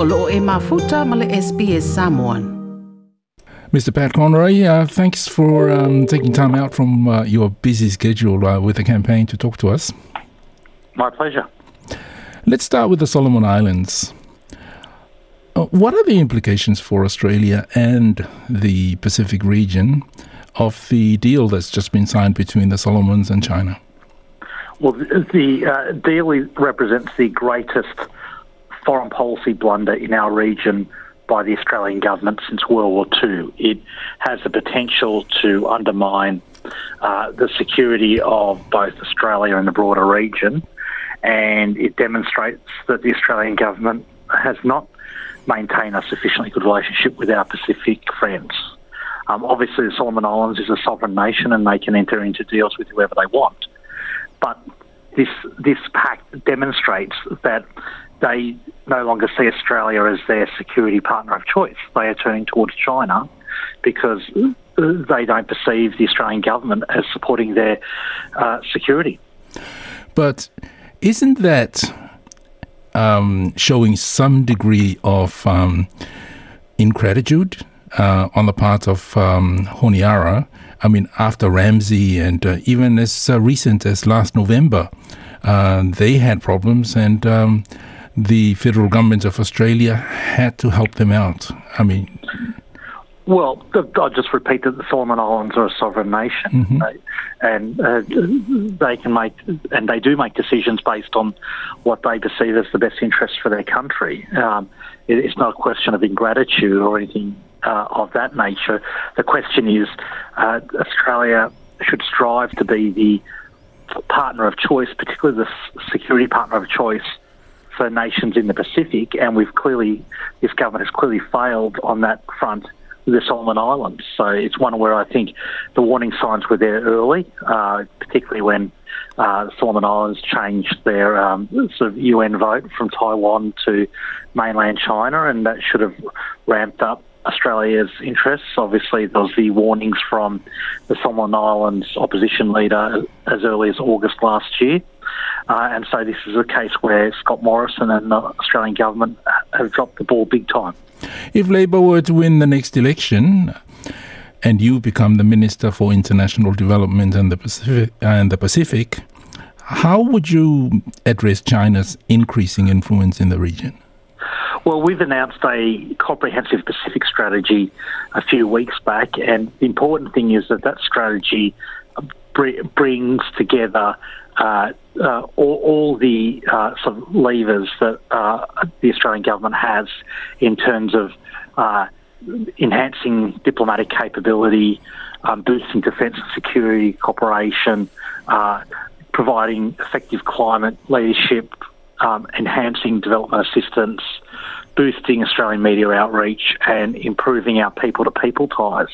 o loo e mafuta ma le SBS Samoan. Mr. Pat Conroy, uh, thanks for um, taking time out from uh, your busy schedule uh, with the campaign to talk to us. My pleasure. Let's start with the Solomon Islands. Uh, what are the implications for Australia and the Pacific region of the deal that's just been signed between the Solomons and China? Well, the, the uh, deal represents the greatest foreign policy blunder in our region by the Australian government since World War II. It has the potential to undermine uh, the security of both Australia and the broader region, and it demonstrates that the Australian government has not maintained a sufficiently good relationship with our Pacific friends. Um, obviously, the Solomon Islands is a sovereign nation and they can enter into deals with whoever they want. But this this pact demonstrates that they no longer see Australia as their security partner of choice. They are turning towards China because they don't perceive the Australian government as supporting their uh, security. But isn't that um, showing some degree of um, ingratitude uh, on the part of um, Honiara? I mean, after RAMSI and uh, even as uh, recent as last November, uh, they had problems and um, the federal government of Australia had to help them out. I mean, well, I'll just repeat that the Solomon Islands are a sovereign nation, mm-hmm. and uh, they can make and they do make decisions based on what they perceive as the best interest for their country. Um, it, it's not a question of ingratitude or anything uh, of that nature. The question is, uh, Australia should strive to be the partner of choice, particularly the security partner of choice for nations in the Pacific, and we've clearly, this government has clearly failed on that front with the Solomon Islands. So it's one where I think the warning signs were there early, uh, particularly when uh, Solomon Islands changed their um, sort of UN vote from Taiwan to mainland China, and that should have ramped up Australia's interests. Obviously, there was the warnings from the Solomon Islands opposition leader as early as August last year. Uh, and so this is a case where Scott Morrison and the Australian government have dropped the ball big time. If Labor were to win the next election, and you become the Minister for International Development and the Pacific, and the Pacific, how would you address China's increasing influence in the region? Well, we've announced a comprehensive Pacific strategy a few weeks back, and the important thing is that that strategy brings together uh, uh, all, all, the uh, sort of levers that uh, the Australian government has in terms of uh, enhancing diplomatic capability, um, boosting defence and security cooperation, uh, providing effective climate leadership, um, enhancing development assistance, boosting Australian media outreach, and improving our people to people ties.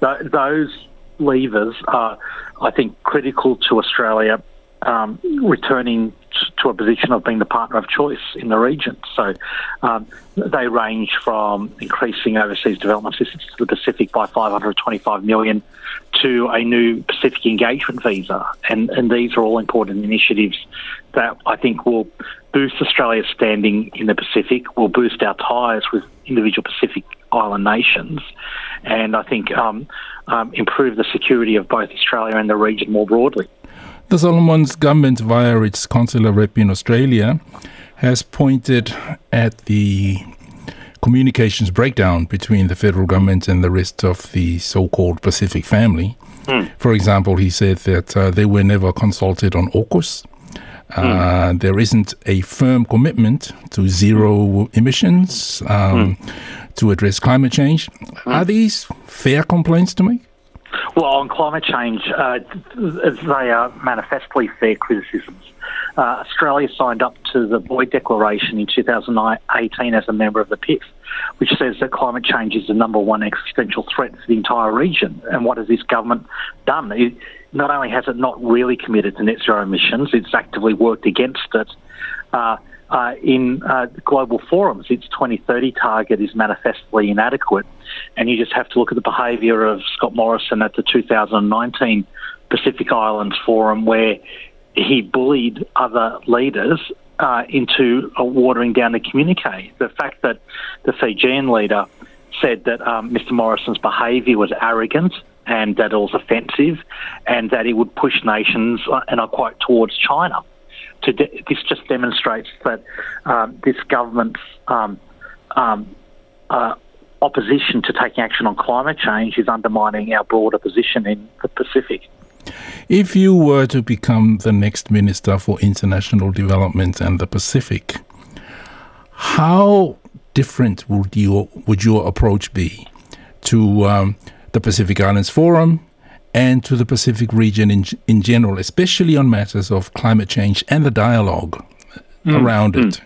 Th- those levers are, I think, critical to Australia um, returning to a position of being the partner of choice in the region. So um, they range from increasing overseas development assistance to the Pacific by 525 million to a new Pacific engagement visa. And, and these are all important initiatives that I think will boost Australia's standing in the Pacific, will boost our ties with individual Pacific island nations, and I think um, um, improve the security of both Australia and the region more broadly. The Solomons government, via its consular rep in Australia, has pointed at the communications breakdown between the federal government and the rest of the so called Pacific family. Mm. For example, he said that uh, they were never consulted on AUKUS. Uh, mm. There isn't a firm commitment to zero emissions um, mm. to address climate change. Are these fair complaints to make? Well, on climate change, uh, they are manifestly fair criticisms. Uh, Australia signed up to the Boe Declaration in 2018 as a member of the PIF, which says that climate change is the number one existential threat for the entire region. And what has this government done? It, not only has it not really committed to net zero emissions, it's actively worked against it. Uh, uh, in uh, global forums. Its 2030 target is manifestly inadequate, and you just have to look at the behaviour of Scott Morrison at the 2019 Pacific Islands Forum, where he bullied other leaders uh, into watering down the communique. The fact that the Fijian leader said that um, Mr. Morrison's behaviour was arrogant and that it was offensive, and that he would push nations, uh, and I quote, towards China. To de- this just demonstrates that um, this government's um, um, uh, opposition to taking action on climate change is undermining our broader position in the Pacific. If you were to become the next Minister for International Development and the Pacific, how different would your would your approach be to um, the Pacific Islands Forum and to the Pacific region in in general, especially on matters of climate change and the dialogue mm. around mm. it?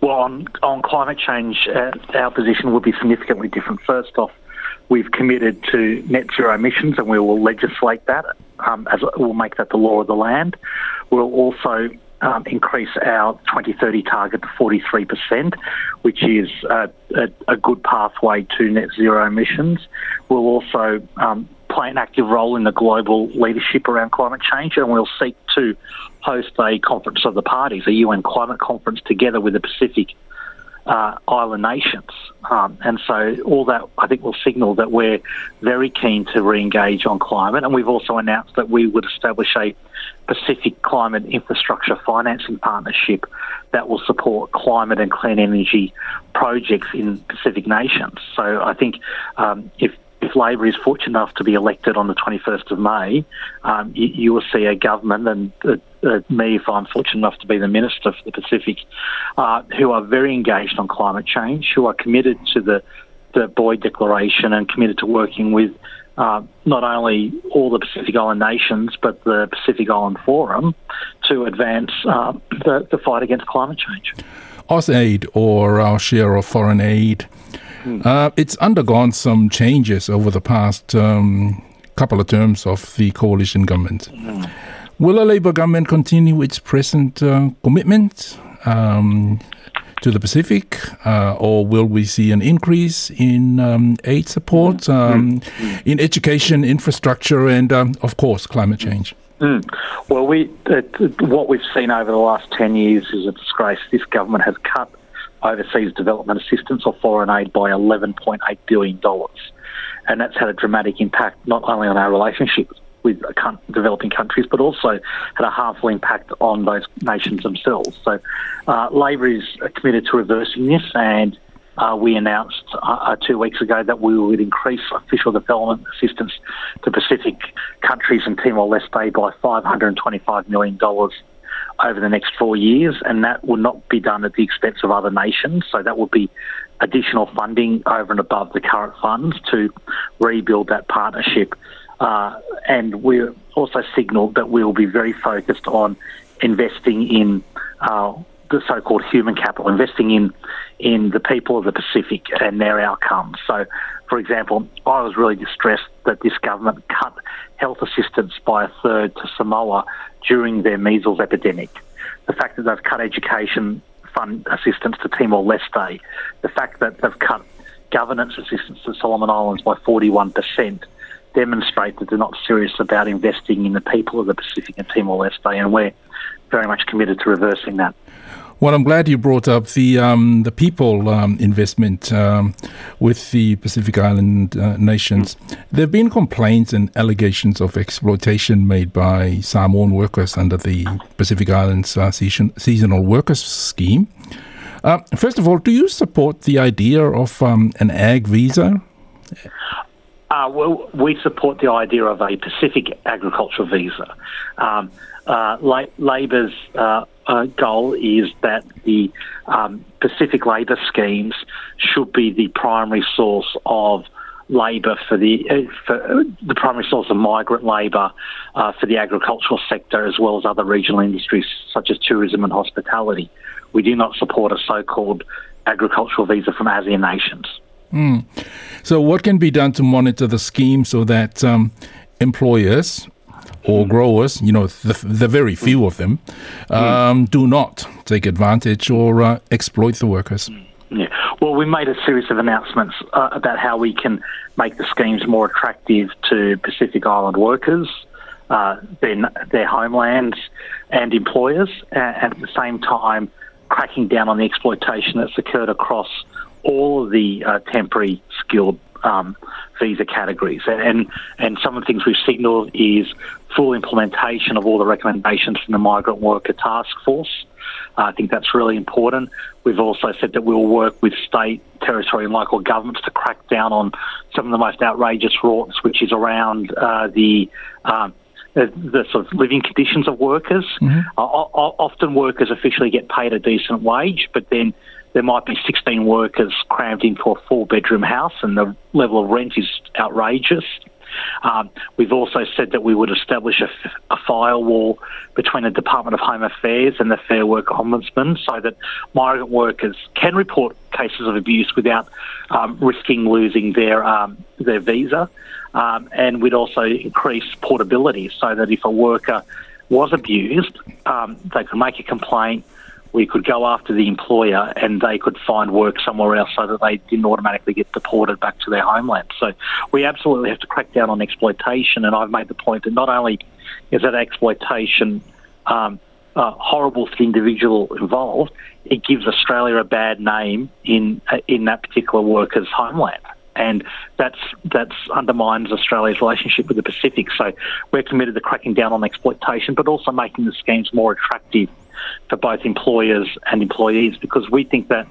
Well, on on climate change, uh, our position would be significantly different. First off, we've committed to net zero emissions, and we will legislate that um, as we'll make that the law of the land. We'll also um, increase our 2030 target to 43%, which is a, a, good pathway to net zero emissions. We'll also um, play an active role in the global leadership around climate change, and we'll seek to host a conference of the parties, a UN climate conference, together with the Pacific uh, island nations. Um, and so all that I think will signal that we're very keen to re-engage on climate. And we've also announced that we would establish a Pacific Climate Infrastructure Financing Partnership that will support climate and clean energy projects in Pacific nations. So I think um, if if Labor is fortunate enough to be elected on the 21st of May, um, you, you, will see a government, and uh, uh, me, if I'm fortunate enough to be the Minister for the Pacific, uh, who are very engaged on climate change, who are committed to the, the Boe Declaration and committed to working with uh, not only all the Pacific Island nations, but the Pacific Island Forum to advance uh, the, the fight against climate change. AusAid, or our share of foreign aid, Mm. Uh, it's undergone some changes over the past um, couple of terms of the coalition government. Mm. Will a Labour government continue its present uh, commitment um, to the Pacific, uh, or will we see an increase in um, aid support, mm. um, mm. in education, infrastructure, and, um, of course, climate change? Mm. Well, we uh, what we've seen over the last ten years is a disgrace. This government has cut overseas development assistance or foreign aid by $11.8 billion. And that's had a dramatic impact not only on our relationship with developing countries, but also had a harmful impact on those nations themselves. So uh, Labor is committed to reversing this, and uh, we announced uh, uh two weeks ago that we would increase official development assistance to Pacific countries and Timor-Leste by $525 million over the next four years, and that will not be done at the expense of other nations. So that will be additional funding over and above the current funds to rebuild that partnership. Uh, and we also signalled that we will be very focused on investing in uh, the so-called human capital, investing in in the people of the Pacific and their outcomes. So, for example, I was really distressed that this government cut health assistance by a third to Samoa during their measles epidemic. The fact that they've cut education fund assistance to Timor Leste, the fact that they've cut governance assistance to Solomon Islands by 41% demonstrate that they're not serious about investing in the people of the Pacific and Timor Leste, and we're very much committed to reversing that. Well, I'm glad you brought up the um, the people um, investment um, with the Pacific Island uh, nations. There have been complaints and allegations of exploitation made by Samoan workers under the Pacific Islands uh, season, seasonal workers scheme. Uh, first of all, do you support the idea of um, an ag visa? Uh, well, we support the idea of a Pacific agricultural visa. Um, uh, La- Labor's uh, goal is that the um, Pacific labour schemes should be the primary source of labour for the uh, for uh, the primary source of migrant labour uh, for the agricultural sector as well as other regional industries such as tourism and hospitality. We do not support a so-called agricultural visa from ASEAN nations. Mm. So, what can be done to monitor the scheme so that um, employers or growers, you know, the, the very few of them, um, do not take advantage or uh, exploit the workers. Yeah. Well, we made a series of announcements uh, about how we can make the schemes more attractive to Pacific Island workers. uh, their, their homelands and employers, and at the same time cracking down on the exploitation that's occurred across all of the uh, temporary skilled um, visa categories. And, and some of the things we've signalled is full implementation of all the recommendations from the Migrant Worker Task Force. Uh, I think that's really important. We've also said that we'll work with state, territory, and local governments to crack down on some of the most outrageous rorts, which is around uh, the um, the, the, sort of living conditions of workers. Mm-hmm. Uh, often workers officially get paid a decent wage, but then there might be 16 workers crammed into a four bedroom house and the level of rent is outrageous. Um, we've also said that we would establish a, firewall between the Department of Home Affairs and the Fair Work Ombudsman so that migrant workers can report cases of abuse without um, risking losing their um, their visa. Um, and we'd also increase portability so that if a worker was abused, um, they could make a complaint we could go after the employer and they could find work somewhere else so that they didn't automatically get deported back to their homeland. So we absolutely have to crack down on exploitation. And I've made the point that not only is that exploitation um, uh, horrible for the individual involved, it gives Australia a bad name in uh, in that particular worker's homeland and that's that's undermines Australia's relationship with the Pacific. So we're committed to cracking down on exploitation, but also making the schemes more attractive for both employers and employees because we think that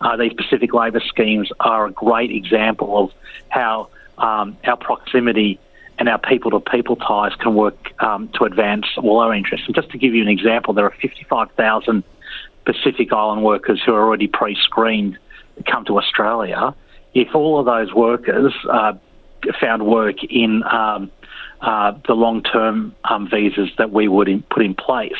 uh, these Pacific labour schemes are a great example of how um, our proximity and our people to people ties can work um, to advance all our interests. And just to give you an example, there are 55,000 Pacific Island workers who are already pre screened to come to Australia. If all of those workers uh, found work in um, uh, the long-term um, visas that we would in, put in place.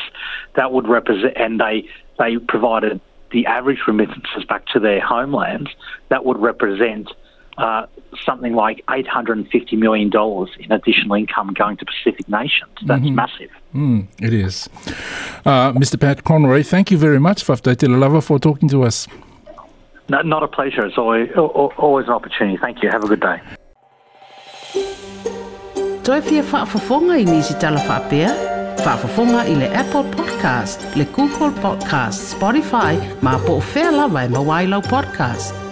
That would represent, and they they provided the average remittances back to their homelands. That would represent uh, something like $850 million in additional income going to Pacific nations. That's mm-hmm. massive. Mm, it is. Uh, Mr. Pat Conroy, thank you very much, Faftaitila Lava, for talking to us. No, not a pleasure. It's always, always an opportunity. Thank you. Have a good day. Toi fia whaafafonga i nisi tala whaapea? Whaafafonga i le Apple Podcast, le Google Podcast, Spotify, ma po o whea lawa e mawailau podcast.